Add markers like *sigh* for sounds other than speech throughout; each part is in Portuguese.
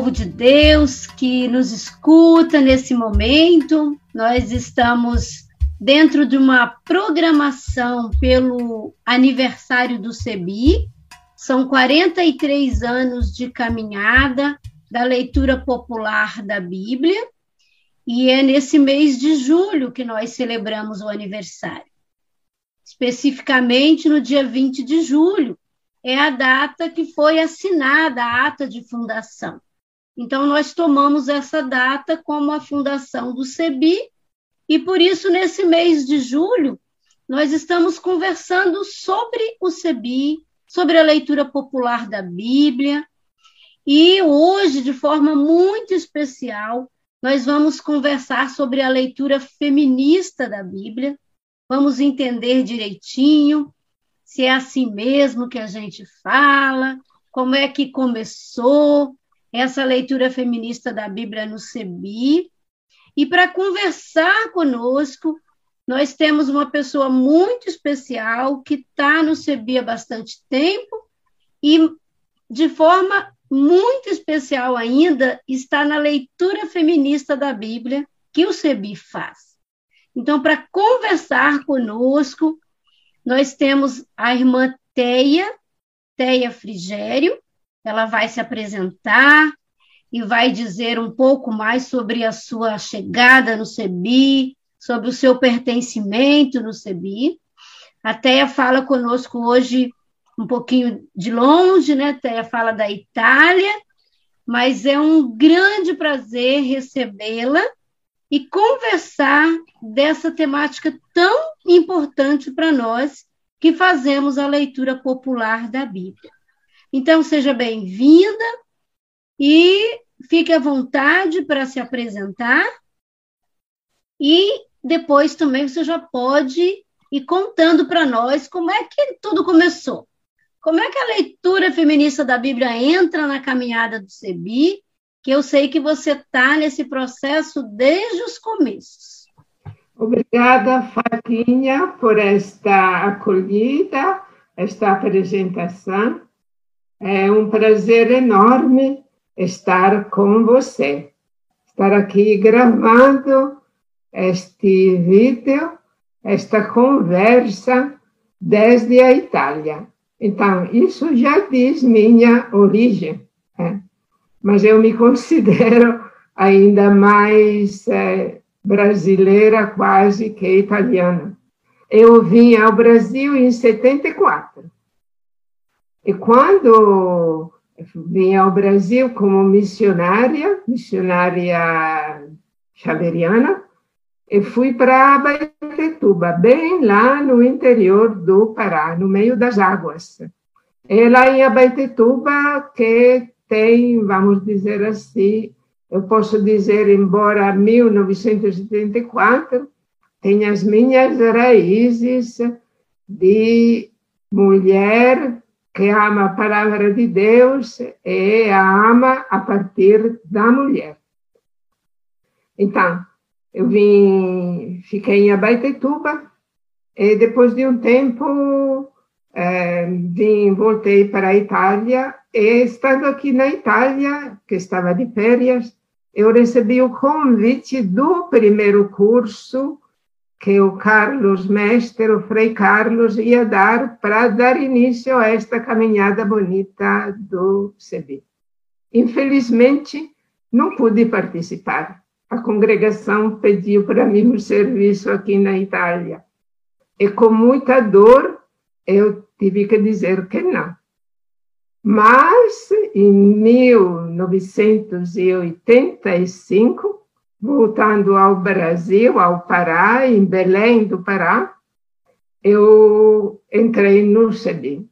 povo de Deus que nos escuta nesse momento. Nós estamos dentro de uma programação pelo aniversário do CEBI. São 43 anos de caminhada da leitura popular da Bíblia. E é nesse mês de julho que nós celebramos o aniversário. Especificamente no dia 20 de julho, é a data que foi assinada a ata de fundação. Então, nós tomamos essa data como a fundação do CEBI, e por isso, nesse mês de julho, nós estamos conversando sobre o CEBI, sobre a leitura popular da Bíblia, e hoje, de forma muito especial, nós vamos conversar sobre a leitura feminista da Bíblia, vamos entender direitinho se é assim mesmo que a gente fala, como é que começou, essa leitura feminista da Bíblia no CEBI. E para conversar conosco, nós temos uma pessoa muito especial que está no CEBI há bastante tempo e, de forma muito especial ainda, está na leitura feminista da Bíblia que o CEBI faz. Então, para conversar conosco, nós temos a irmã Teia, Teia Frigério, ela vai se apresentar e vai dizer um pouco mais sobre a sua chegada no CEBI, sobre o seu pertencimento no CEBI. A Teia fala conosco hoje um pouquinho de longe, né? A Teia fala da Itália, mas é um grande prazer recebê-la e conversar dessa temática tão importante para nós que fazemos a leitura popular da Bíblia. Então, seja bem-vinda e fique à vontade para se apresentar. E depois também você já pode ir contando para nós como é que tudo começou. Como é que a leitura feminista da Bíblia entra na caminhada do CEBI, que eu sei que você está nesse processo desde os começos. Obrigada, Fatinha, por esta acolhida, esta apresentação. É um prazer enorme estar com você, estar aqui gravando este vídeo, esta conversa desde a Itália. Então, isso já diz minha origem, né? mas eu me considero ainda mais é, brasileira quase que italiana. Eu vim ao Brasil em 74 e quando vim ao Brasil como missionária, missionária xaveriana, e fui para Baitetuba, bem lá no interior do Pará, no meio das águas. É lá em Abaitetuba que tem, vamos dizer assim, eu posso dizer, embora 1974, tem as minhas raízes de mulher que ama a palavra de Deus e a ama a partir da mulher. Então, eu vim, fiquei em Abaitetuba e depois de um tempo é, vim, voltei para a Itália e estando aqui na Itália, que estava de férias, eu recebi o convite do primeiro curso que o Carlos Mestre, o Frei Carlos, ia dar para dar início a esta caminhada bonita do CB. Infelizmente, não pude participar. A congregação pediu para mim um serviço aqui na Itália. E com muita dor, eu tive que dizer que não. Mas, em 1985, voltando ao Brasil, ao Pará, em Belém do Pará, eu entrei no CEBI.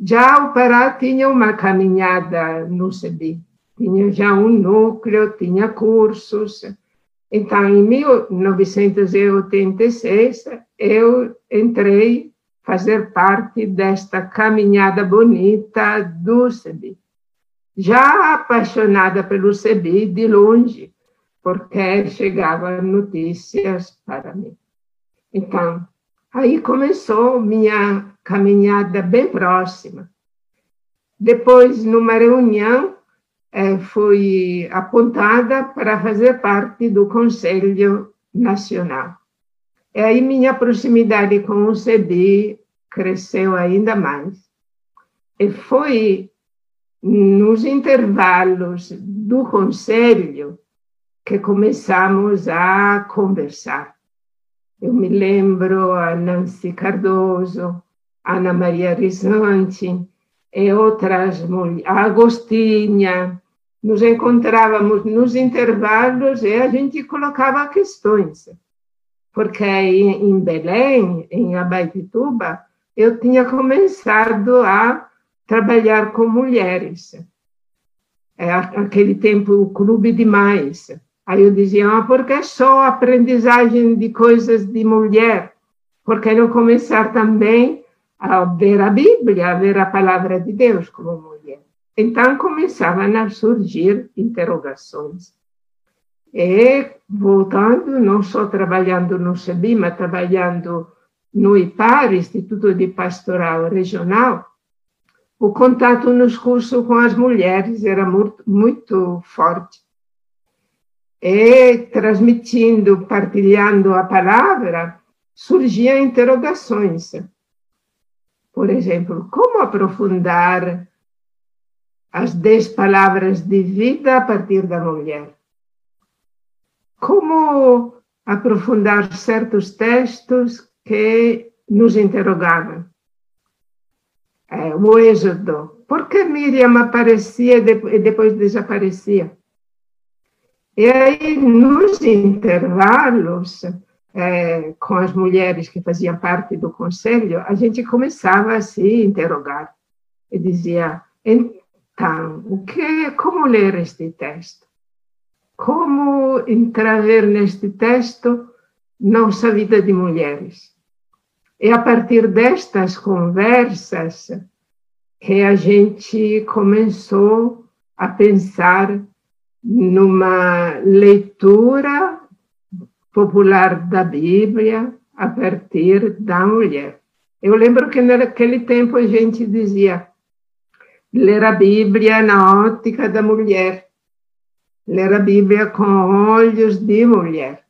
Já o Pará tinha uma caminhada no CEBI, tinha já um núcleo, tinha cursos. Então, em 1986, eu entrei fazer parte desta caminhada bonita do CEBI. Já apaixonada pelo CEBI de longe, porque chegavam notícias para mim. Então, aí começou minha caminhada bem próxima. Depois, numa reunião eh, fui apontada para fazer parte do Conselho Nacional. E aí minha proximidade com o CEBI cresceu ainda mais. E foi nos intervalos do conselho que começamos a conversar. Eu me lembro a Nancy Cardoso, Ana Maria Risante e outras mulheres, a Agostinha. Nos encontrávamos nos intervalos e a gente colocava questões. Porque em Belém, em Abaitituba, eu tinha começado a trabalhar com mulheres. É, aquele tempo, o Clube de Mais. Aí eu dizia, ah, por que só aprendizagem de coisas de mulher? Por que não começar também a ver a Bíblia, a ver a palavra de Deus como mulher? Então começavam a surgir interrogações. E voltando, não só trabalhando no SEBI, mas trabalhando no IPAR, Instituto de Pastoral Regional, o contato nos cursos com as mulheres era muito, muito forte. E transmitindo, partilhando a palavra, surgiam interrogações. Por exemplo, como aprofundar as dez palavras de vida a partir da mulher? Como aprofundar certos textos que nos interrogavam? é, o êxodo. Por que Miriam aparecia e depois desaparecia? E aí, nos intervalos, é, com as mulheres que faziam parte do conselho, a gente começava a se interrogar e dizia: então, o que, como ler este texto? Como entrar neste texto nossa vida de mulheres? É a partir destas conversas que a gente começou a pensar numa leitura popular da Bíblia a partir da mulher. Eu lembro que naquele tempo a gente dizia ler a Bíblia na ótica da mulher, ler a Bíblia com olhos de mulher.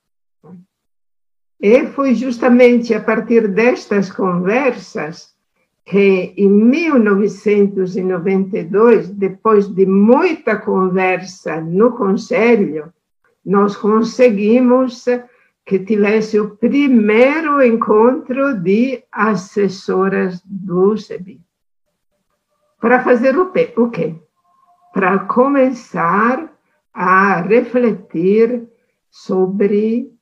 E foi justamente a partir destas conversas que, em 1992, depois de muita conversa no Conselho, nós conseguimos que tivesse o primeiro encontro de assessoras do CEBI. Para fazer o quê? Para começar a refletir sobre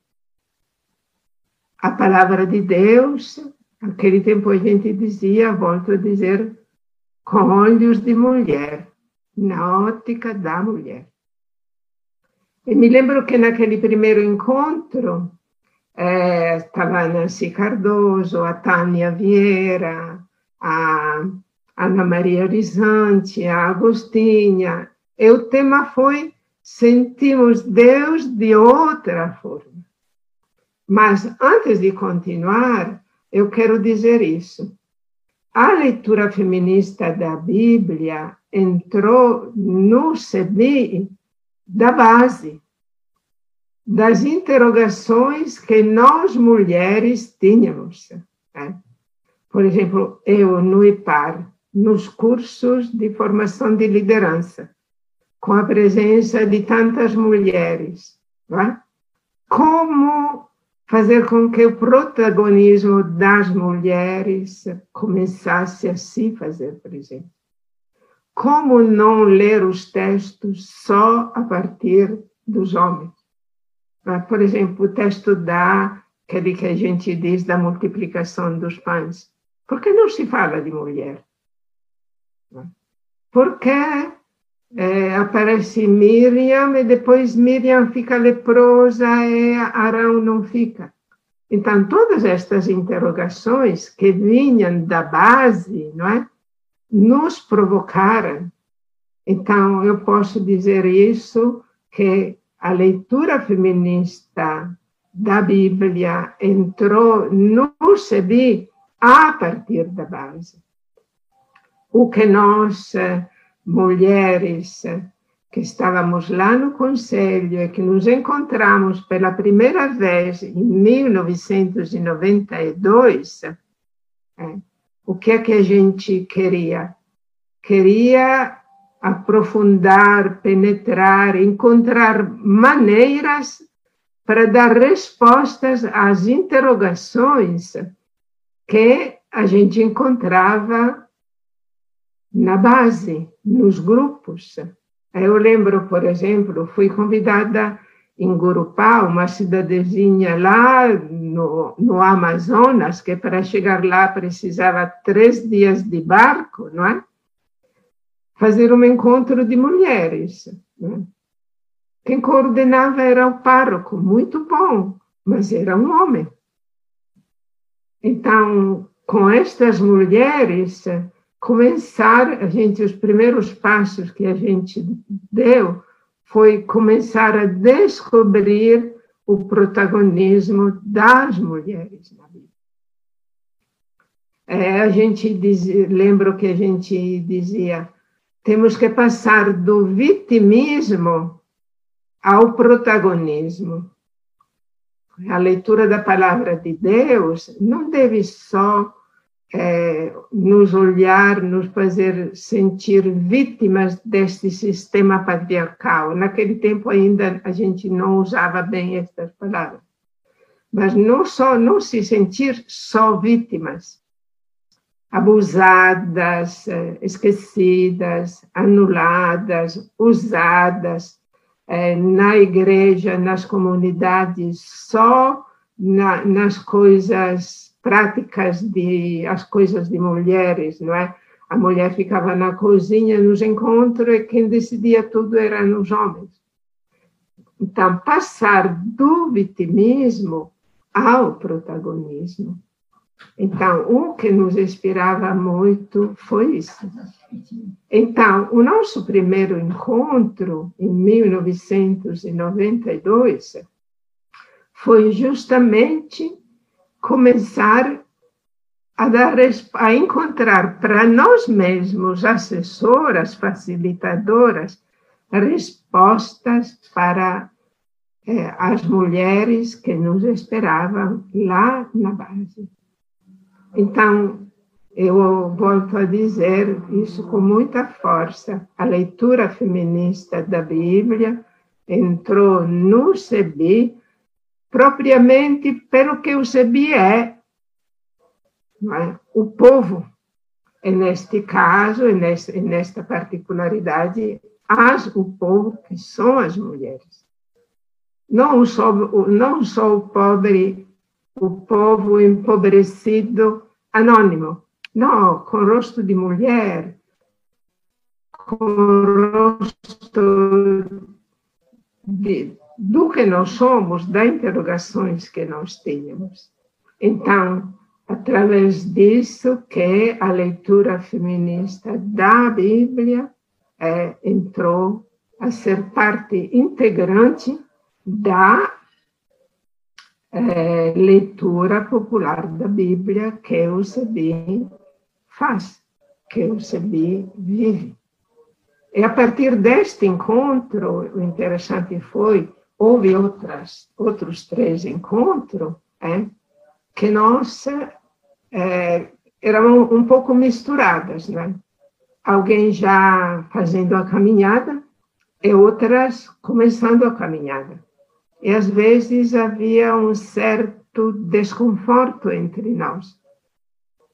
a palavra de Deus, naquele tempo a gente dizia, volto a dizer, com olhos de mulher, na ótica da mulher. E me lembro que naquele primeiro encontro é, estava a Nancy Cardoso, a Tânia Vieira, a Ana Maria Horizonte, a Agostinha, e o tema foi Sentimos Deus de outra forma. Mas antes de continuar, eu quero dizer isso. A leitura feminista da Bíblia entrou no CBI da base, das interrogações que nós mulheres tínhamos. Né? Por exemplo, eu no IPAR, nos cursos de formação de liderança, com a presença de tantas mulheres, né? como fazer com que o protagonismo das mulheres começasse a se fazer presente. Como não ler os textos só a partir dos homens? Por exemplo, o texto da, aquele que a gente diz da multiplicação dos pães. Por que não se fala de mulher? Porque é, aparece Miriam e depois Miriam fica leprosa e Arão não fica. Então, todas estas interrogações que vinham da base, não é? Nos provocaram. Então, eu posso dizer isso, que a leitura feminista da Bíblia entrou no CEBI a partir da base. O que nós mulheres que estávamos lá no conselho e que nos encontramos pela primeira vez em 1992, é, o que é que a gente queria? Queria aprofundar, penetrar, encontrar maneiras para dar respostas às interrogações que a gente encontrava na base, nos grupos. Eu lembro, por exemplo, fui convidada em Gurupá, uma cidadezinha lá no, no Amazonas, que para chegar lá precisava três dias de barco, não é? Fazer um encontro de mulheres. Né? Quem coordenava era o pároco, muito bom, mas era um homem. Então, com estas mulheres, começar, a gente, os primeiros passos que a gente deu foi começar a descobrir o protagonismo das mulheres na Bíblia. É, a gente dizia, lembro que a gente dizia, temos que passar do vitimismo ao protagonismo. A leitura da palavra de Deus não deve só é, nos olhar, nos fazer sentir vítimas deste sistema patriarcal. Naquele tempo ainda a gente não usava bem estas palavras. Mas não só não se sentir só vítimas, abusadas, é, esquecidas, anuladas, usadas é, na igreja, nas comunidades, só na, nas coisas práticas de as coisas de mulheres, não é? A mulher ficava na cozinha nos encontros e quem decidia tudo eram os homens. Então, passar do vitimismo ao protagonismo. Então, o que nos inspirava muito foi isso. Então, o nosso primeiro encontro, em 1992, foi justamente começar a, dar, a encontrar para nós mesmos, assessoras, facilitadoras, respostas para eh, as mulheres que nos esperavam lá na base. Então, eu volto a dizer isso com muita força. A leitura feminista da Bíblia entrou no CEBI propriamente pelo que o Sebi é, é, o povo. E neste caso, e nesta particularidade, as, o povo que são as mulheres. Não só, não só o pobre, o povo empobrecido anônimo, não, com rosto de mulher, com rosto de, do que nós somos, das interrogações que nós tínhamos. Então, através disso que a leitura feminista da Bíblia é, entrou a ser parte integrante da é, leitura popular da Bíblia que o CEBI faz, que o CEBI vive. E a partir deste encontro, o interessante foi houve outras, outros três encontros é, que nós é, eram um pouco misturadas, né? Alguém já fazendo a caminhada e outras começando a caminhada. E às vezes havia um certo desconforto entre nós,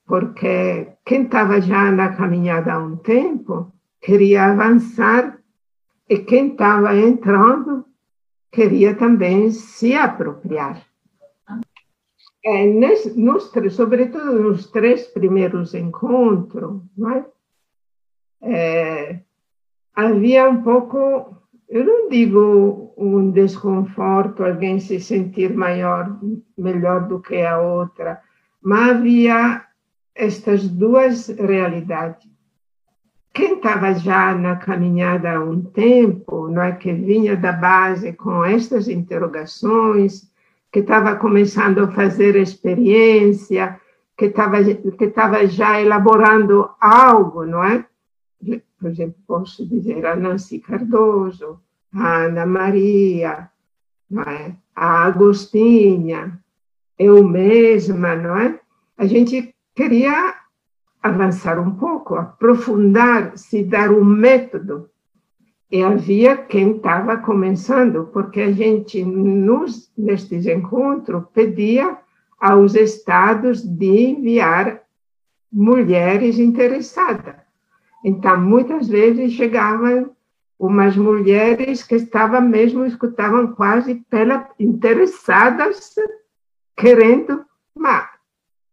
porque quem estava já na caminhada há um tempo queria avançar e quem estava entrando queria também se apropriar. É, nesse, nos, sobretudo nos três primeiros encontros, é? É, havia um pouco, eu não digo um desconforto, alguém se sentir maior, melhor do que a outra, mas havia estas duas realidades quem estava já na caminhada há um tempo, não é, que vinha da base com estas interrogações, que estava começando a fazer experiência, que estava que estava já elaborando algo, não é? por exemplo, posso dizer a Nancy Cardoso, a Ana Maria, não é? a Agostinha, eu mesma, não é? A gente queria avançar um pouco, aprofundar, se dar um método. E havia quem estava começando, porque a gente, nos, nestes encontros, pedia aos estados de enviar mulheres interessadas. Então, muitas vezes chegavam umas mulheres que estavam mesmo, escutavam quase pela, interessadas, querendo, mas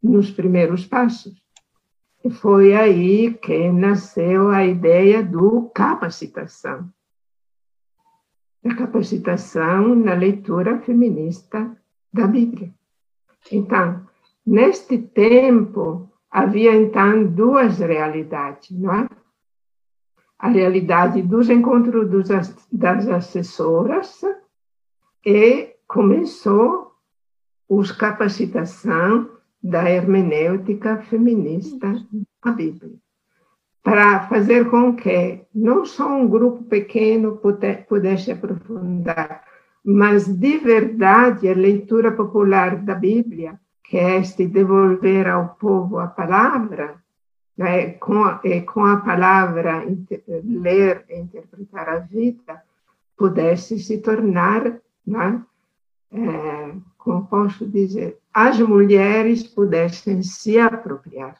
nos primeiros passos. Foi aí que nasceu a ideia do capacitação. A capacitação na leitura feminista da Bíblia. Então, neste tempo, havia então duas realidades, não é? A realidade dos encontros dos, das assessoras e começou os capacitação da hermenêutica feminista da Bíblia, para fazer com que não só um grupo pequeno pudesse aprofundar, mas de verdade a leitura popular da Bíblia que é este devolver ao povo a palavra, né, com, a, com a palavra ler e interpretar a vida, pudesse se tornar, né, é, como posso dizer, as mulheres pudessem se apropriar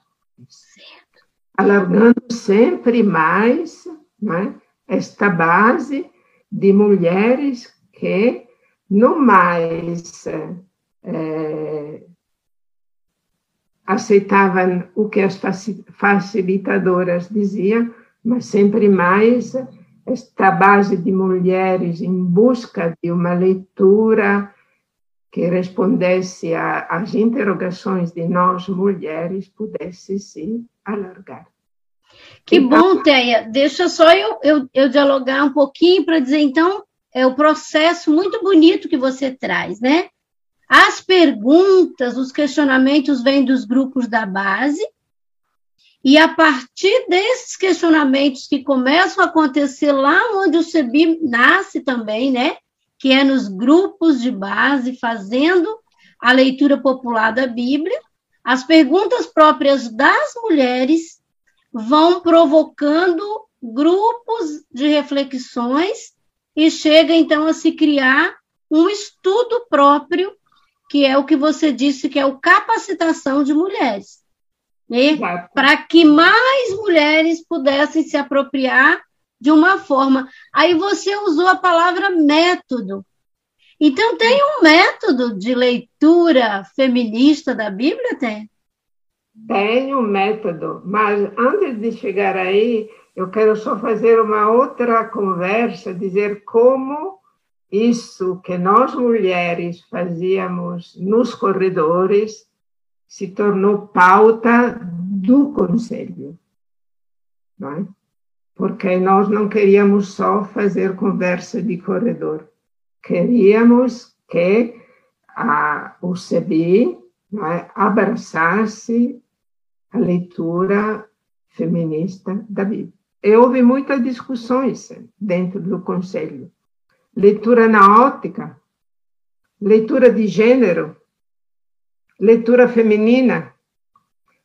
certo. alargando sempre mais né, esta base de mulheres que, no mais é, aceitavam o que as facilitadoras diziam, mas sempre mais esta base de mulheres em busca de uma leitura que respondesse às interrogações de nós mulheres pudesse se alargar. Que então, bom, Teia. Deixa só eu, eu, eu dialogar um pouquinho para dizer, então, é o processo muito bonito que você traz, né? As perguntas, os questionamentos vêm dos grupos da base, e a partir desses questionamentos que começam a acontecer lá onde o CEBI nasce também, né? Que é nos grupos de base, fazendo a leitura popular da Bíblia, as perguntas próprias das mulheres vão provocando grupos de reflexões e chega então a se criar um estudo próprio que é o que você disse que é o capacitação de mulheres. Né? Para que mais mulheres pudessem se apropriar de uma forma. Aí você usou a palavra método. Então, tem um método de leitura feminista da Bíblia, tem? Tem um método, mas antes de chegar aí, eu quero só fazer uma outra conversa, dizer como isso que nós mulheres fazíamos nos corredores se tornou pauta do conselho, não é? Porque nós não queríamos só fazer conversa de corredor, queríamos que a, o CBI é? abraçasse a leitura feminista da Bíblia. E houve muitas discussões dentro do conselho leitura na ótica, leitura de gênero, leitura feminina.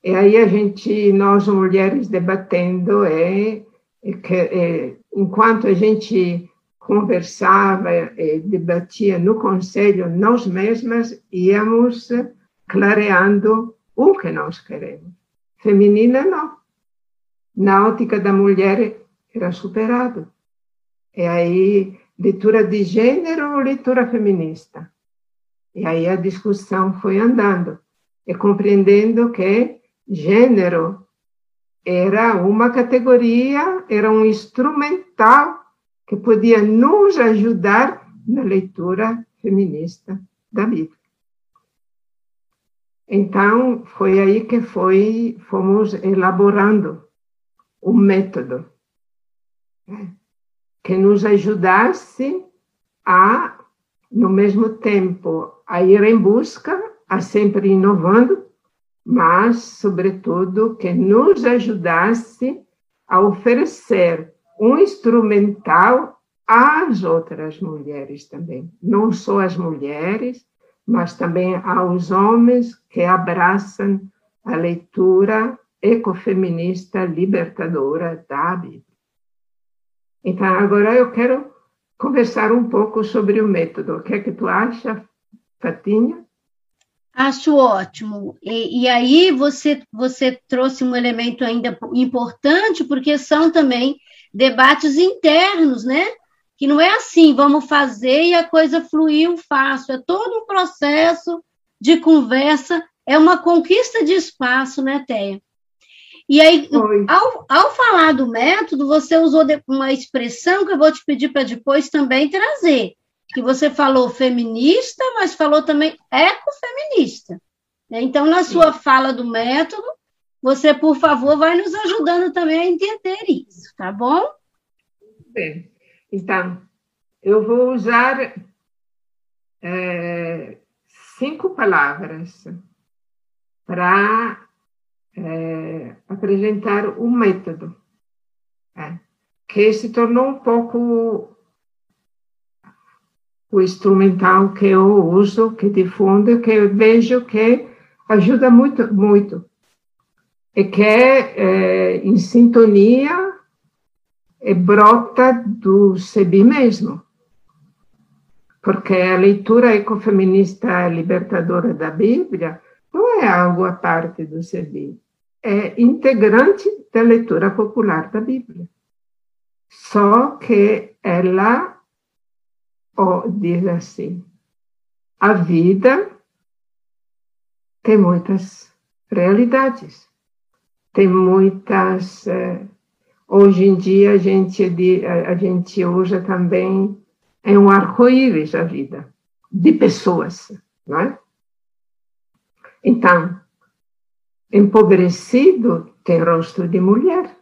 E aí a gente, nós mulheres debatendo, é, que enquanto a gente conversava e debatia no conselho, nós mesmas íamos clareando o que nós queremos. Feminina, não. Na ótica da mulher, era superado. E aí leitura de gênero ou leitura feminista? E aí a discussão foi andando, e compreendendo que gênero era uma categoria, era um instrumental que podia nos ajudar na leitura feminista da Bíblia. Então, foi aí que foi, fomos elaborando um método. Né? que nos ajudasse a, no mesmo tempo, a ir em busca, a sempre inovando, mas, sobretudo, que nos ajudasse a oferecer um instrumental às outras mulheres também, não só as mulheres, mas também aos homens que abraçam a leitura ecofeminista libertadora da Bíblia. Então, agora eu quero conversar um pouco sobre o método. O que é que tu acha, Fatinha? Acho ótimo. E, e, aí você, você trouxe um elemento ainda importante, porque são também debates internos, né? Que não é assim, vamos fazer e a coisa fluiu fácil. É todo um processo de conversa, é uma conquista de espaço, né, Teia? E aí, ao, ao falar do método, você usou uma expressão que eu vou te pedir para depois também trazer, que você falou feminista, mas falou também ecofeminista. Então, na sua fala do método, você, por favor, vai nos ajudando também a entender isso, tá bom? Bem, então, eu vou usar é, cinco palavras para é, apresentar um método é, que se tornou um pouco o instrumental que eu uso, que difundo, que eu vejo que ajuda muito, muito. E que é, em sintonia e brota do SEBI mesmo. Porque a leitura ecofeminista libertadora da Bíblia não é algo à parte do SEBI é integrante da leitura popular da Bíblia. Só que ela oh, diz assim: a vida tem muitas realidades, tem muitas. Eh, hoje em dia a gente, a gente usa também é um arco-íris a vida de pessoas, não é? Então, empobrecido tem rosto de mulher.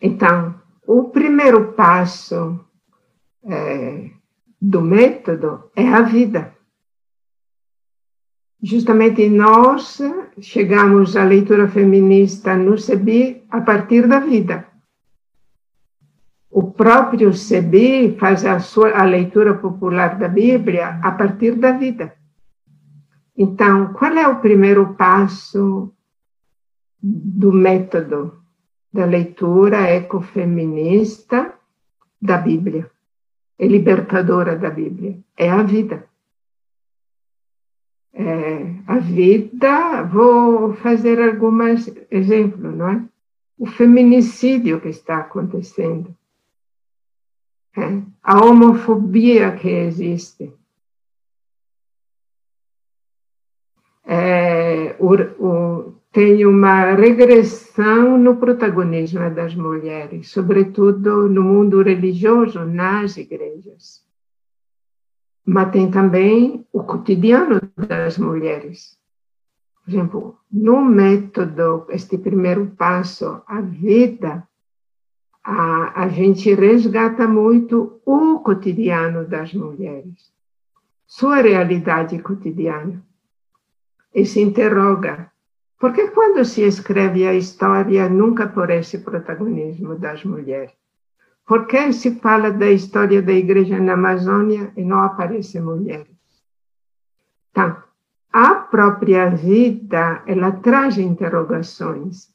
Então, o primeiro passo é, do método é a vida. Justamente nós chegamos à leitura feminista no SEBI a partir da vida. O próprio SEBI faz a, sua, a leitura popular da Bíblia a partir da vida. Então, qual é o primeiro passo do método da leitura ecofeminista da Bíblia e libertadora da Bíblia? É a vida. É, a vida, vou fazer alguns exemplos, não é? O feminicídio que está acontecendo, é? a homofobia que existe, é, o, o, tem uma regressão no protagonismo das mulheres, sobretudo no mundo religioso, nas igrejas. Mas tem também o cotidiano das mulheres. Por exemplo, no método, este primeiro passo, a vida, a, a gente resgata muito o cotidiano das mulheres, sua realidade cotidiana e se interroga: por que quando se escreve a história nunca por esse protagonismo das mulheres? Por que se fala da história da igreja na Amazônia e não aparecem mulheres? Então, a própria vida, ela traz interrogações.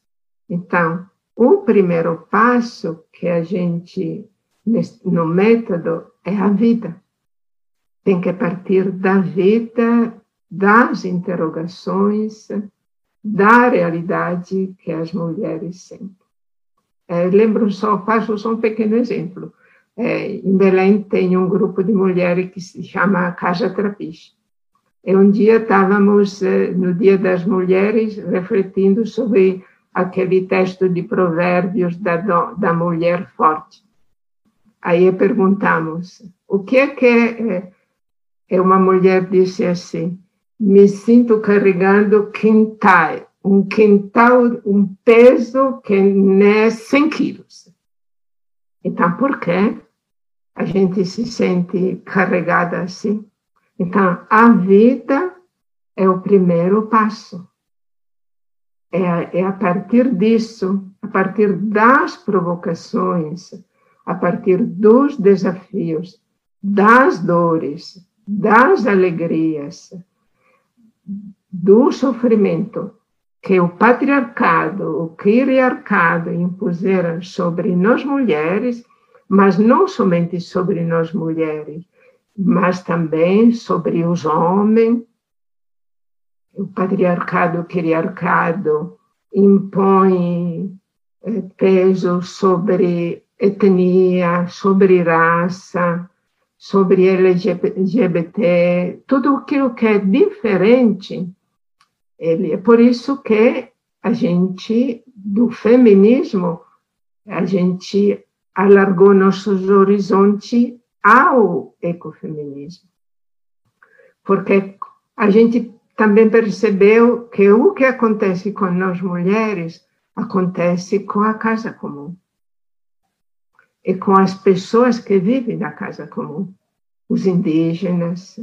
Então, o primeiro passo que a gente, no método, é a vida. Tem que partir da vida das interrogações, da realidade que as mulheres sentem. É, lembro só, faço só um pequeno exemplo. É, em Belém tem um grupo de mulheres que se chama Casa Trapiche. E um dia estávamos, é, no Dia das Mulheres, refletindo sobre aquele texto de provérbios da, da mulher forte. Aí perguntamos, o que é que é, é uma mulher disse assim, me sinto carregando quintal, um quintal, um peso que é 100 quilos. Então, por que a gente se sente carregada assim? Então, a vida é o primeiro passo. é, é a partir disso, a partir das provocações, a partir dos desafios, das dores, das alegrias, do sofrimento que o patriarcado, o criarcado impuseram sobre nós mulheres, mas não somente sobre nós mulheres, mas também sobre os homens. O patriarcado, o criarcado impõe eh, peso sobre etnia, sobre raça, sobre LGBT, tudo aquilo que é diferente. Ele, é por isso que a gente, do feminismo, a gente alargou nossos horizontes ao ecofeminismo. Porque a gente também percebeu que o que acontece com nós mulheres acontece com a casa comum e com as pessoas que vivem na casa comum, os indígenas,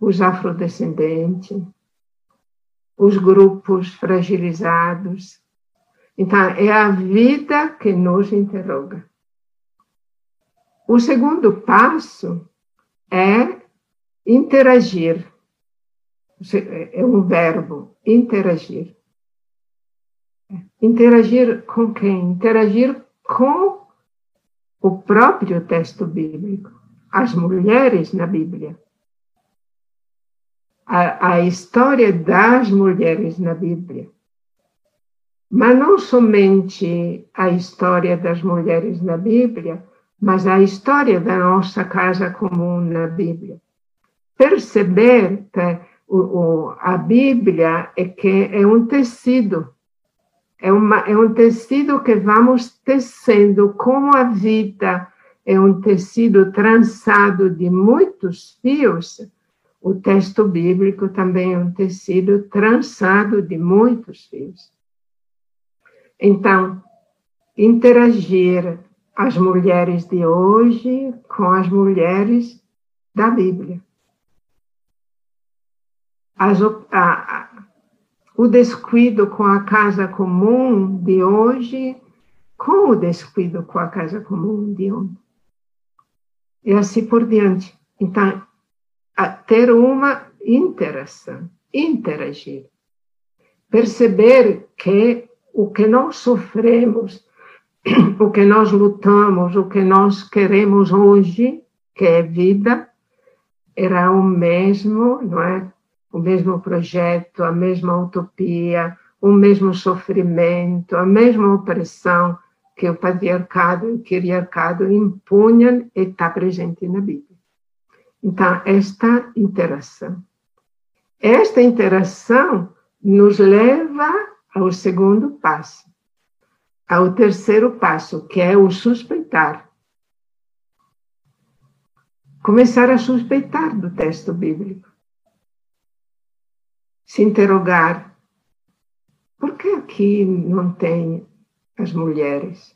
os afrodescendentes, os grupos fragilizados. Então, é a vida que nos interroga. O segundo passo é interagir. É um verbo, interagir. Interagir com quem? Interagir com o próprio texto bíblico, as mulheres na Bíblia. A, a história das mulheres na Bíblia. Mas não somente a história das mulheres na Bíblia, mas a história da nossa casa comum na Bíblia. Perceber que o, a Bíblia é que é um tecido é, uma, é um tecido que vamos tecendo, como a vida é um tecido trançado de muitos fios, o texto bíblico também é um tecido trançado de muitos fios. Então, interagir as mulheres de hoje com as mulheres da Bíblia. As, a, o descuido com a casa comum de hoje com o descuido com a casa comum de ontem. E assim por diante. Então, ter uma interação, interagir. Perceber que o que nós sofremos, *clears throat* o que nós lutamos, o que nós queremos hoje, que é vida, era o mesmo, não é? O mesmo projeto, a mesma utopia, o mesmo sofrimento, a mesma opressão que o patriarcado e o criarcado impunham e está presente na Bíblia. Então, esta interação. Esta interação nos leva ao segundo passo, ao terceiro passo, que é o suspeitar. Começar a suspeitar do texto bíblico se interrogar: por que aqui não tem as mulheres?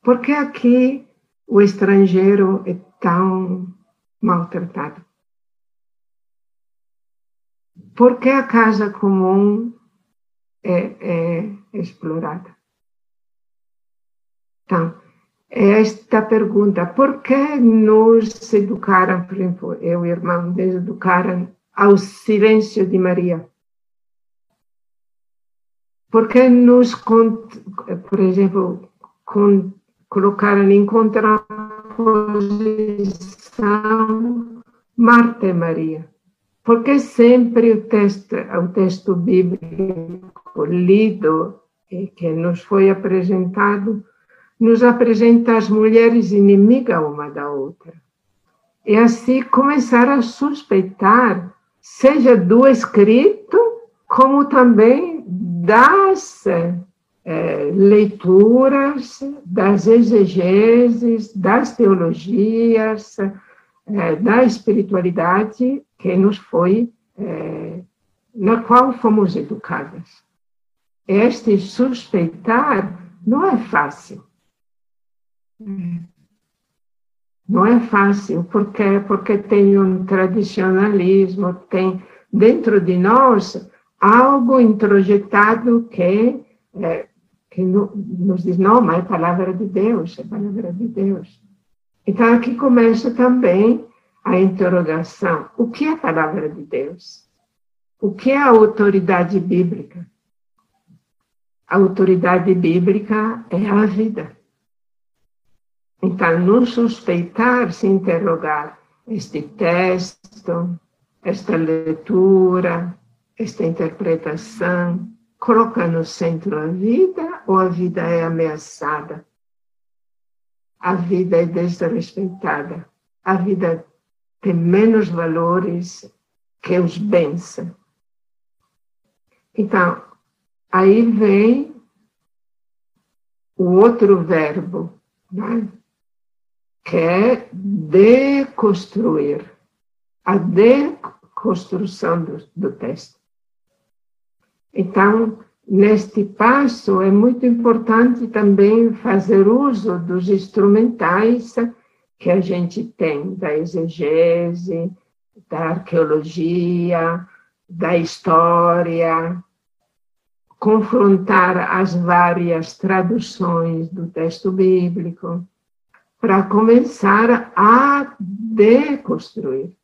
Por que aqui o estrangeiro é tão maltratado? Por que a casa comum é, é explorada? Então, é esta pergunta: por que nos educaram, por exemplo, eu e o irmão, nos educaram ao silêncio de Maria. Porque nos, por exemplo, colocaram em contraposição Marta e Maria? Porque sempre o texto, o texto bíblico lido e que nos foi apresentado, nos apresenta as mulheres inimigas uma da outra. E assim começar a suspeitar seja do escrito, como também das é, leituras, das exegeses, das teologias, é, da espiritualidade que nos foi, é, na qual fomos educadas. Este suspeitar não é fácil. Não é fácil, porque porque tem um tradicionalismo, tem dentro de nós algo introjetado que, é, que nos diz, não, mas é palavra de Deus, é palavra de Deus. Então aqui começa também a interrogação: o que é a palavra de Deus? O que é a autoridade bíblica? A autoridade bíblica é a vida. Então, não suspeitar, se interrogar, este texto, esta leitura, esta interpretação, coloca no centro a vida ou a vida é ameaçada? A vida é desrespeitada. A vida tem menos valores que os bens. Então, aí vem o outro verbo, né? Que é deconstruir, a deconstrução do, do texto. Então, neste passo, é muito importante também fazer uso dos instrumentais que a gente tem da exegese, da arqueologia, da história, confrontar as várias traduções do texto bíblico, para começar a deconstruir.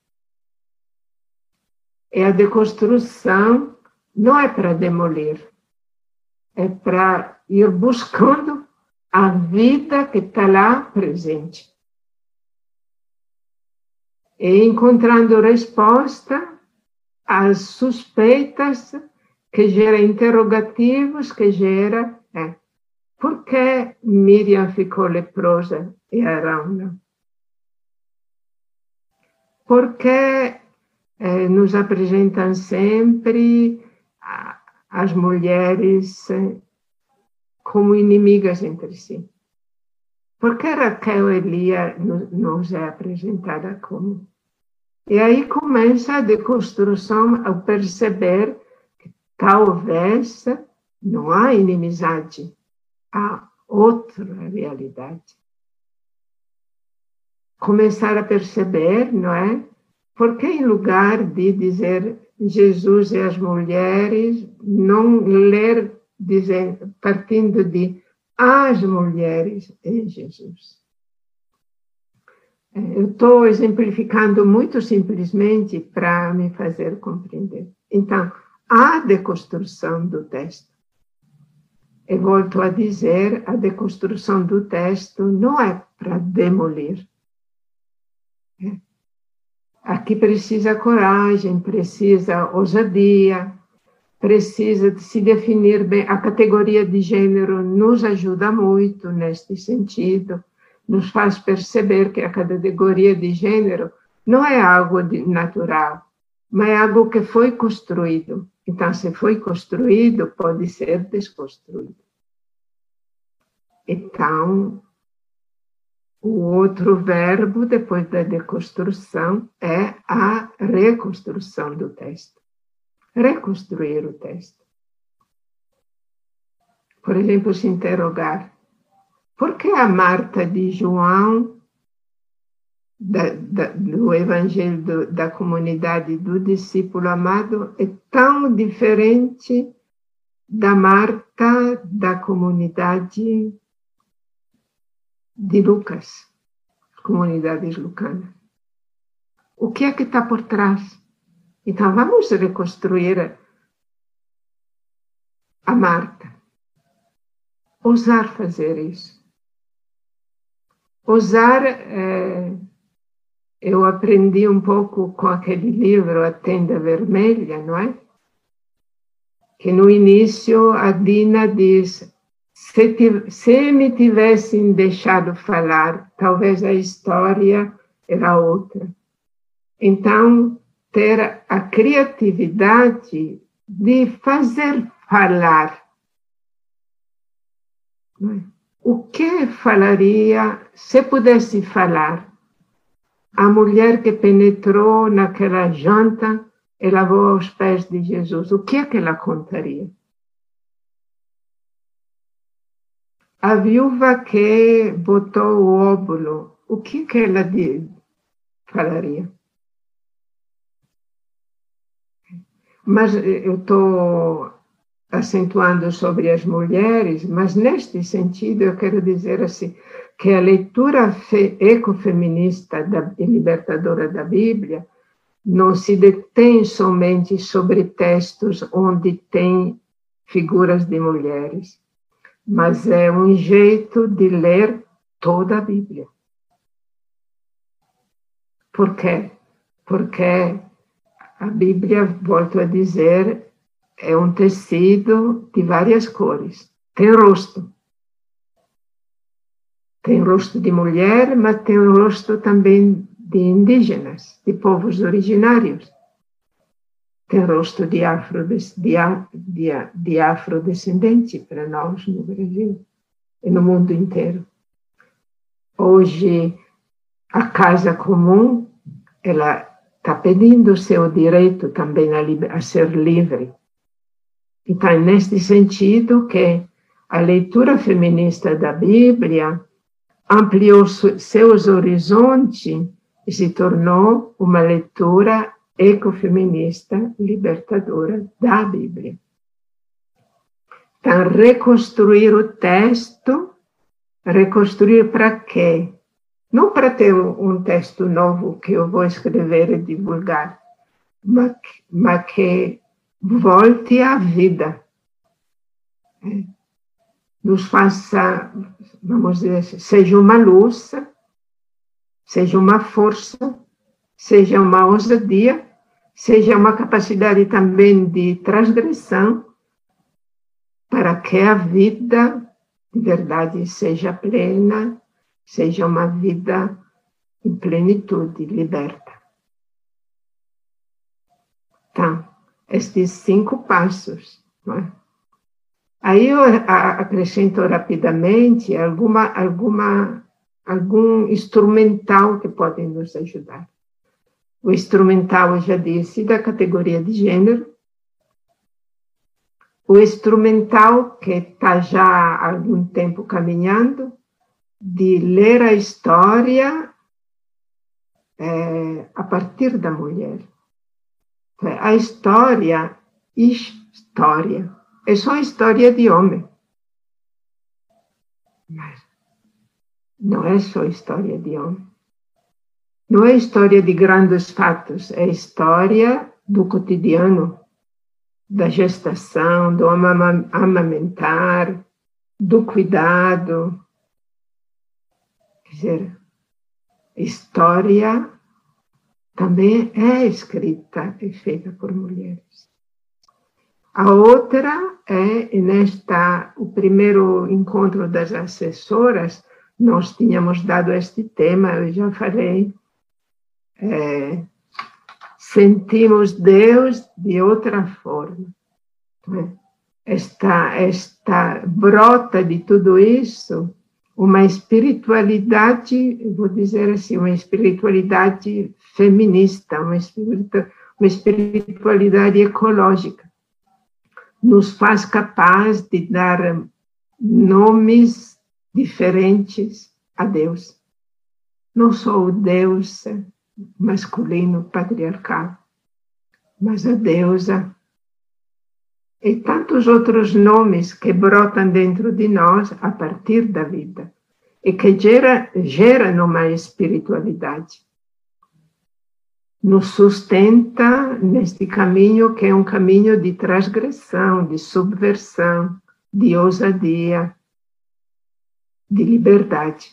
E a deconstrução não é para demolir, é para ir buscando a vida que está lá presente. E encontrando resposta às suspeitas que gera interrogativos, que gera é, por que Miriam ficou leprosa e Arão não? Por que eh, nos apresentam sempre as mulheres eh, como inimigas entre si? Por que Raquel e Lia nos é apresentada como e aí começa a deconstrução ao perceber que talvez não há inimizade, há outra realidade. Começar a perceber, não é? Porque em lugar de dizer Jesus e as mulheres, não ler dizendo, partindo de as mulheres e Jesus. Eu estou exemplificando muito simplesmente para me fazer compreender. Então, a deconstrução do texto. E volto a dizer, a deconstrução do texto não é para demolir. Aqui precisa coragem, precisa ousadia, precisa se definir bem. A categoria de gênero nos ajuda muito neste sentido nos faz perceber que a categoria de gênero não é algo natural, mas é algo que foi construído. Então, se foi construído, pode ser desconstruído. Então, o outro verbo, depois da deconstrução, é a reconstrução do texto. Reconstruir o texto. Por exemplo, se interrogar: por que a Marta de João, da, da, do Evangelho do, da comunidade do discípulo amado, é tão diferente da Marta da comunidade de Lucas, comunidades lucanas? O que é que está por trás? Então, vamos reconstruir a Marta. Ousar fazer isso Usar, é, eu aprendi um pouco com aquele livro, A Tenda Vermelha, não é? Que no início a Dina diz: se, se me tivessem deixado falar, talvez a história era outra. Então, ter a criatividade de fazer falar. É? o que falaria se pudesse falar? A mulher que penetrou naquela janta e lavou os pés de Jesus, o que é que ela contaria? A viúva que botou o óvulo, o que, que ela falaria? mas eu estou acentuando sobre as mulheres, mas neste sentido eu quero dizer assim que a leitura ecofeminista da, e libertadora da Bíblia não se detém somente sobre textos onde tem figuras de mulheres, mas é um jeito de ler toda a Bíblia. Por quê? Porque a Bíblia, volto a dizer, é um tecido de várias cores. Tem rosto. Tem rosto de mulher, mas tem rosto também de indígenas, de povos originários. Tem rosto de, afro, de, de, de afrodescendente para nós no Brasil e no mundo inteiro. Hoje, a casa comum, ela está pedindo o seu direito também a, a ser livre. Então, neste sentido que a leitura feminista da Bíblia ampliou seus horizontes e se tornou uma leitura ecofeminista libertadora da Bíblia. Então, reconstruir o texto, reconstruir para quê? Não para ter um texto novo que eu vou escrever e divulgar, mas, mas que volte à vida. É. Nos faça, vamos dizer, assim, seja uma luz, seja uma força, seja uma ousadia, seja uma capacidade também de transgressão, para que a vida de verdade seja plena seja uma vida em plenitude, liberta. Tá, estes cinco passos. É? Aí eu acrescento rapidamente alguma, alguma, algum instrumental que pode nos ajudar. O instrumental, eu já disse, da categoria de gênero. O instrumental, que está já há algum tempo caminhando, de ler a história é, a partir da mulher. A história, história, é só história de homem. Mas não é só história de homem. Não é história de grandes fatos, é história do cotidiano, da gestação, do amamentar, do cuidado, Quer dizer, história também é escrita e feita por mulheres. A outra é, nesta, o primeiro encontro das assessoras, nós tínhamos dado este tema, eu já falei, é, sentimos Deus de outra forma. Né? Esta, esta brota de tudo isso uma espiritualidade, vou dizer assim, uma espiritualidade feminista, uma, uma espiritualidade ecológica. Nos faz capaz de dar nomes diferentes a Deus. Não só o Deus masculino patriarcal, mas a deusa e tantos outros nomes que brotam dentro de nós a partir da vida e que gera, geram uma espiritualidade. Nos sustenta neste caminho que é um caminho de transgressão, de subversão, de ousadia, de liberdade.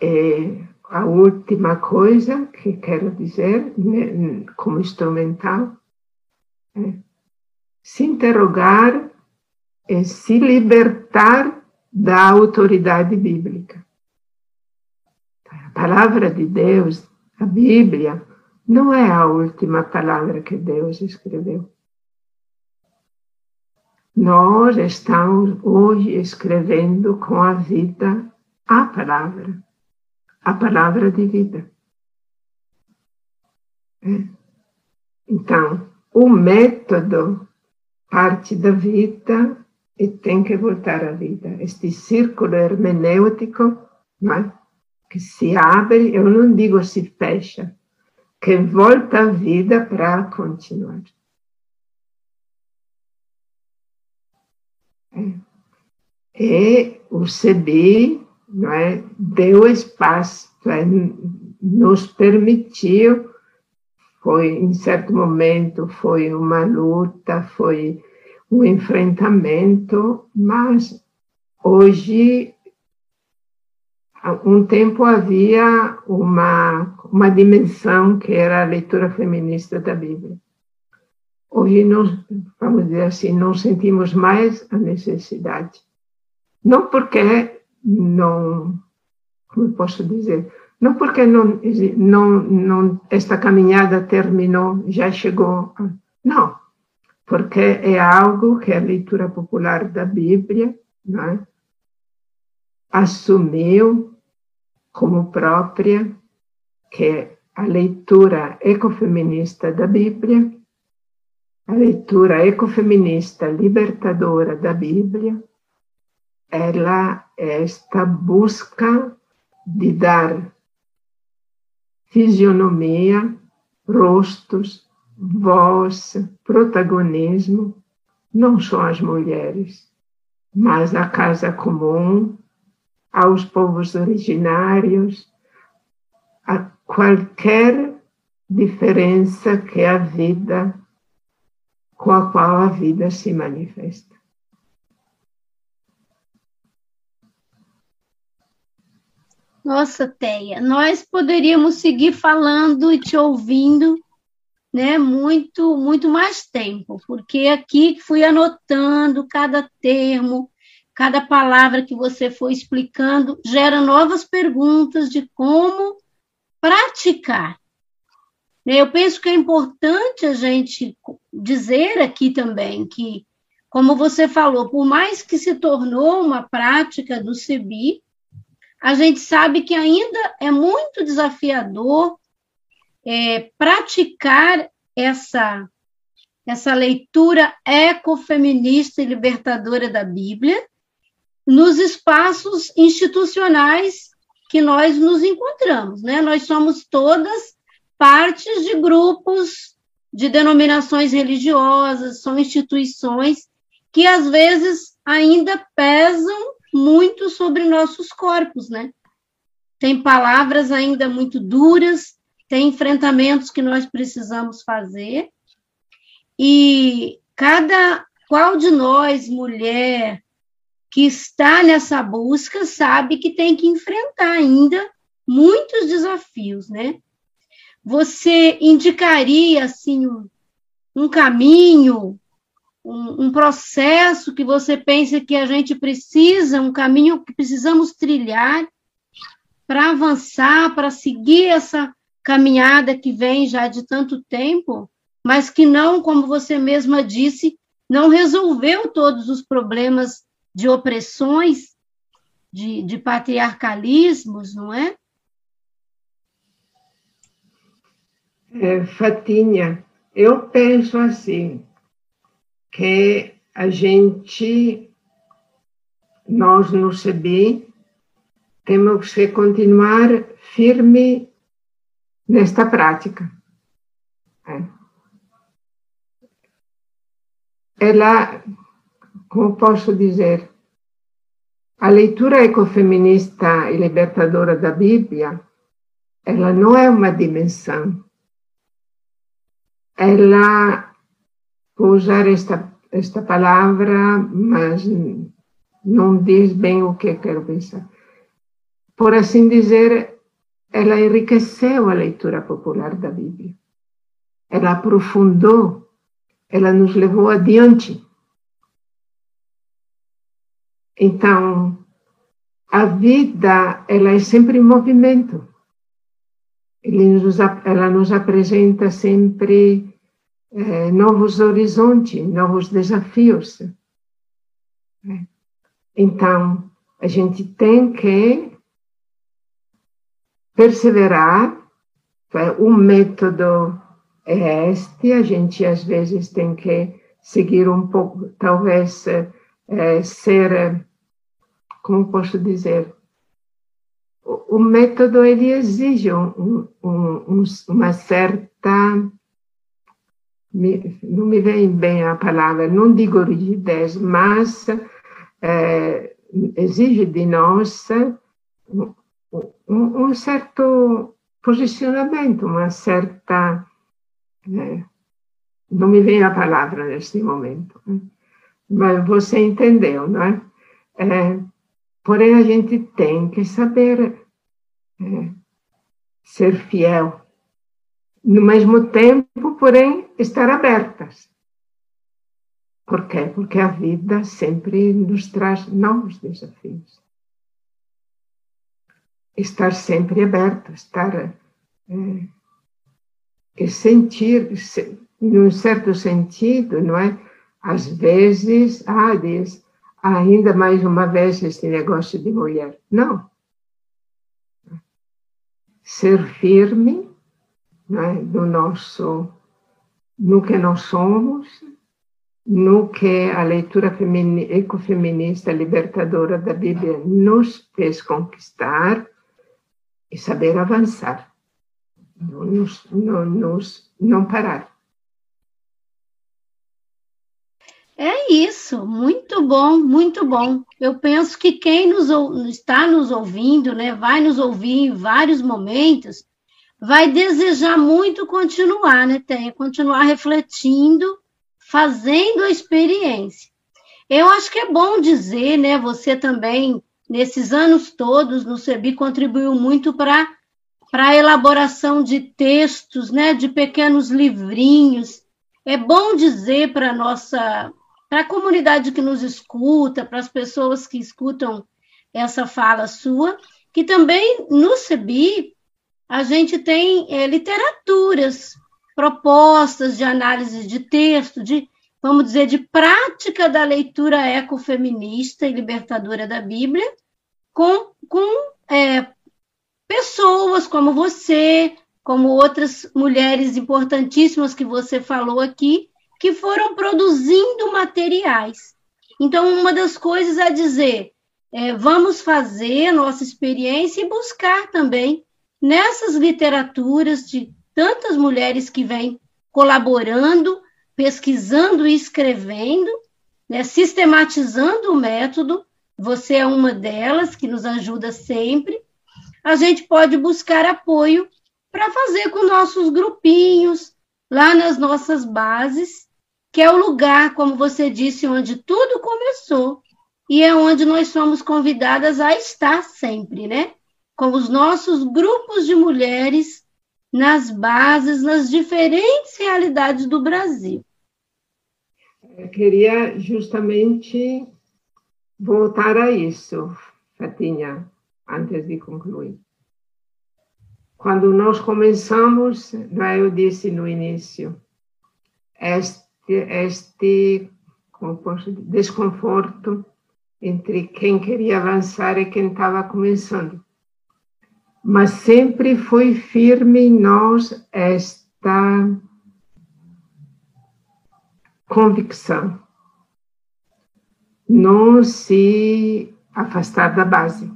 E a última coisa que quero dizer, né, como instrumental, se interrogar e se libertar da autoridade bíblica. A palavra de Deus, a Bíblia, não é a última palavra que Deus escreveu. Nós estamos hoje escrevendo com a vida a palavra, a palavra de vida. É. Então, o método parte da vida e tem que voltar à vida. Este círculo hermenêutico é? que se abre, eu não digo se fecha, que volta à vida para continuar. É. E o CBI é, deu espaço, é, nos permitiu, foi em certo momento foi uma luta, foi um enfrentamento, mas hoje um tempo havia uma uma dimensão que era a leitura feminista da Bíblia. Hoje nós, vamos dizer assim, não sentimos mais a necessidade. Não porque não, como posso dizer, não porque não, não, não esta caminhada terminou, já chegou, não, porque é algo que a leitura popular da Bíblia é? assumiu como própria, que a leitura ecofeminista da Bíblia, a leitura ecofeminista libertadora da Bíblia, ela é esta busca de dar fisionomia, rostos, voz, protagonismo, não só às mulheres, mas à casa comum, aos povos originários, a qualquer diferença que a vida, com a qual a vida se manifesta. Nossa, Teia, nós poderíamos seguir falando e te ouvindo, né, muito, muito mais tempo, porque aqui fui anotando cada termo, cada palavra que você foi explicando, gera novas perguntas de como praticar. Né, eu penso que é importante a gente dizer aqui também que, como você falou, por mais que se tornou uma prática do CEBI, a gente sabe que ainda é muito desafiador é, praticar essa, essa leitura ecofeminista e libertadora da Bíblia nos espaços institucionais que nós nos encontramos. Né? Nós somos todas partes de grupos de denominações religiosas, são instituições que às vezes ainda pesam muito sobre nossos corpos, né? Tem palavras ainda muito duras, tem enfrentamentos que nós precisamos fazer. E cada qual de nós, mulher, que está nessa busca, sabe que tem que enfrentar ainda muitos desafios, né? Você indicaria assim um, caminho um, um, processo que você pensa que a gente precisa, um caminho que precisamos trilhar para avançar, para seguir essa caminhada que vem já de tanto tempo, mas que não, como você mesma disse, não resolveu todos os problemas de opressões, de, de patriarcalismos, não é? é? Fatinha, eu penso assim, que a gente, nós no CB, temos que continuar firme nesta prática. É. Ela, como posso dizer, a leitura ecofeminista e libertadora da Bíblia, ela não é uma dimensão. Ela vou usar esta, esta palavra, mas não diz bem o que quero pensar. Por assim dizer, ela enriqueceu a leitura popular da Bíblia. Ela aprofundou, ela nos levou adiante. Então, a vida, ela é sempre em movimento. Ela nos apresenta sempre é, novos horizontes, novos desafios. É. Então, a gente tem que perseverar. O método é este, a gente às vezes tem que seguir um pouco, talvez é, ser, como posso dizer, o método ele exige um, um, uma certa não me vem bem a palavra, não digo rigidez, mas é, exige de nós um, um, certo posicionamento, uma certa. É, não me vem a palavra neste momento, mas você entendeu, não é? é porém, a gente tem que saber ser fiel. No mesmo tempo, porém, estar abertas. Por quê? Porque a vida sempre nos traz novos desafios. Estar sempre aberto, estar. É, e sentir, num certo sentido, não é? Às vezes, ah, diz, ainda mais uma vez este negócio de mulher. Não. Ser firme não é? no nosso, no que nós somos, no que a leitura ecofeminista libertadora da Bíblia nos fez conquistar e saber avançar, não, nos, não, nos, não parar. É isso, muito bom, muito bom. Eu penso que quem nos, está nos ouvindo, né, vai nos ouvir em vários momentos, vai desejar muito continuar, né, tem, continuar refletindo fazendo a experiência. Eu acho que é bom dizer, né? Você também, nesses anos todos, no CEBI, contribuiu muito para a elaboração de textos, né? De pequenos livrinhos. É bom dizer para nossa, para a comunidade que nos escuta, para as pessoas que escutam essa fala sua, que também no CEBI a gente tem é, literaturas propostas de análise de texto, de, vamos dizer, de prática da leitura ecofeminista e libertadora da Bíblia, com, com é, pessoas como você, como outras mulheres importantíssimas que você falou aqui, que foram produzindo materiais. Então, uma das coisas é dizer, é, vamos fazer a nossa experiência e buscar também nessas literaturas de tantas mulheres que vêm colaborando, pesquisando e escrevendo, né, sistematizando o método. Você é uma delas que nos ajuda sempre. A gente pode buscar apoio para fazer com nossos grupinhos, lá nas nossas bases, que é o lugar, como você disse, onde tudo começou e é onde nós somos convidadas a estar sempre, né? Com os nossos grupos de mulheres nas bases, nas diferentes realidades do Brasil. Eu queria justamente voltar a isso, Fatinha, antes de concluir. Quando nós começamos, é, eu disse no início, este, este posso, desconforto entre quem queria avançar e quem estava começando mas sempre foi firme em nós esta convicção. Não se afastar da base,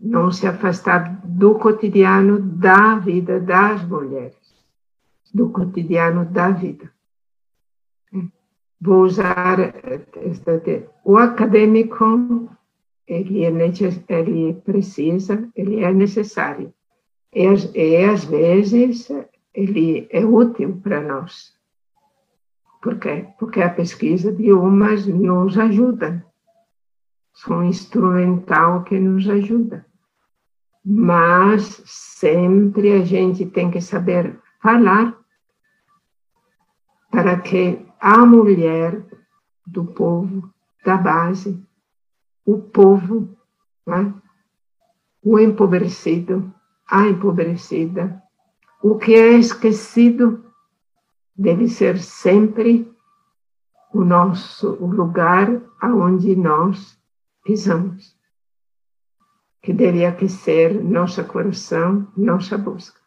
não se afastar do cotidiano da vida das mulheres, do cotidiano da vida. Vou usar o acadêmico ele, é, ele precisa, ele é necessário. E, e às vezes ele é útil para nós. Por quê? Porque a pesquisa de umas nos ajuda. São instrumental que nos ajuda. Mas sempre a gente tem que saber falar para que a mulher do povo, da base, o povo, né? o empobrecido, a empobrecida. O que é esquecido deve ser sempre o nosso o lugar aonde nós pisamos, que deveria que ser nosso coração, nossa busca.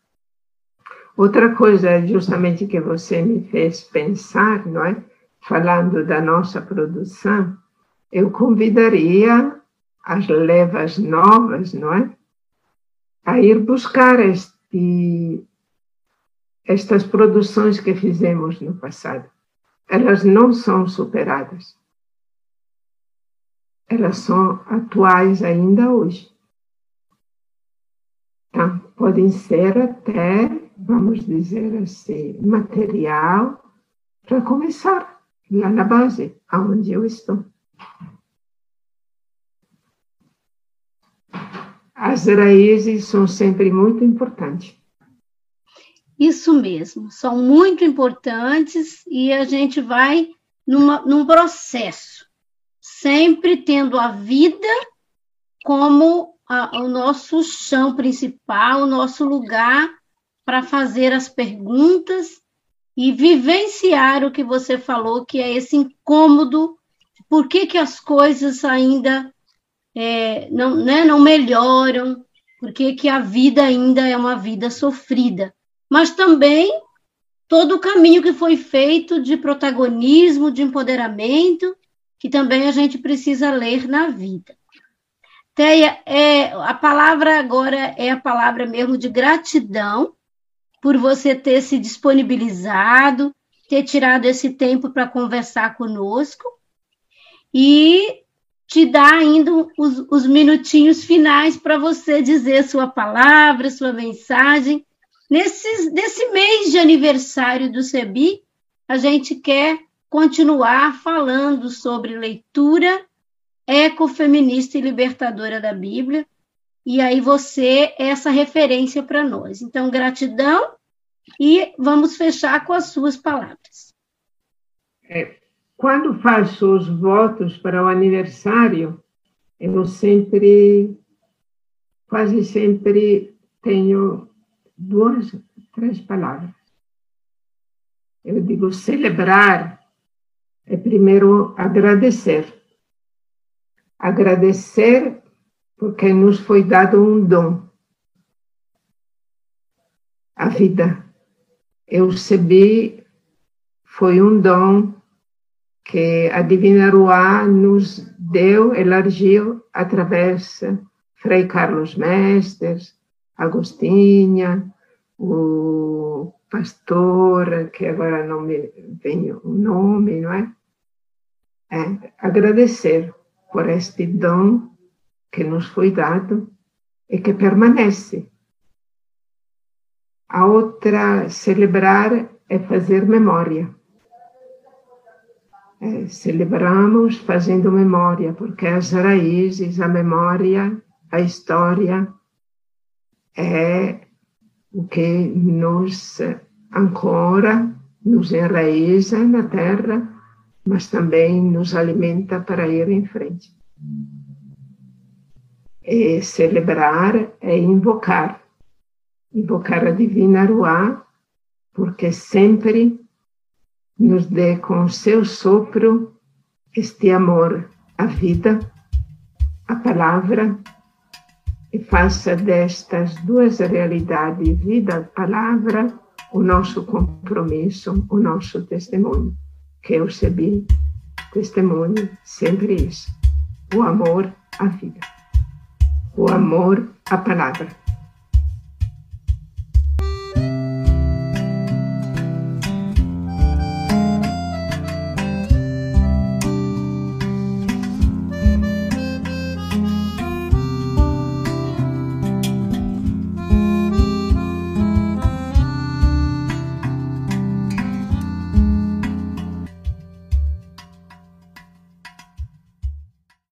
Outra coisa, justamente que você me fez pensar, não é? Falando da nossa produção, eu convidaria as levas novas, não é? a ir buscar este, estas produções que fizemos no passado. Elas não são superadas. Elas são atuais ainda hoje. Então, podem ser até, vamos dizer assim, material para começar lá na base, aonde eu estou. As raízes são sempre muito importantes. Isso mesmo, são muito importantes e a gente vai numa, num processo, sempre tendo a vida como a, o nosso chão principal, o nosso lugar para fazer as perguntas e vivenciar o que você falou, que é esse incômodo, por que, que as coisas ainda é, não, né, não melhoram, por que, que a vida ainda é uma vida sofrida. Mas também todo o caminho que foi feito de protagonismo, de empoderamento, que também a gente precisa ler na vida. Teia, é, a palavra agora é a palavra mesmo de gratidão por você ter se disponibilizado, ter tirado esse tempo para conversar conosco e te dar ainda os, os minutinhos finais para você dizer sua palavra, sua mensagem. Nesses, nesse mês de aniversário do CEBI, a gente quer continuar falando sobre leitura ecofeminista e libertadora da Bíblia. E aí você é essa referência para nós. Então, gratidão e vamos fechar com as suas palavras. É, quando faço os votos para o aniversário, eu sempre, quase sempre tenho duas, três palavras. Eu digo celebrar é primeiro agradecer agradecer porque nos foi dado um dom. A vida. Eu recebi, foi um dom que a Divina Ruá nos deu, elargiu através Frei Carlos Mestres, Agostinha, o pastor, que agora não me vem o nome, não é? é agradecer por este dom que nos foi dado e que permanece. A outra, celebrar, é fazer memória. É, celebramos fazendo memória, porque as raízes, a memória, a história é o que nos ancora, nos enraiza na terra mas também nos alimenta para ir em frente. E celebrar é invocar, invocar a Divina Ruá, porque sempre nos dê com seu sopro este amor à vida, à palavra, e faça destas duas realidades, vida, palavra, o nosso compromisso, o nosso testemunho. Que eu recebi testemunho sempre isso: o amor à vida, o amor à palavra.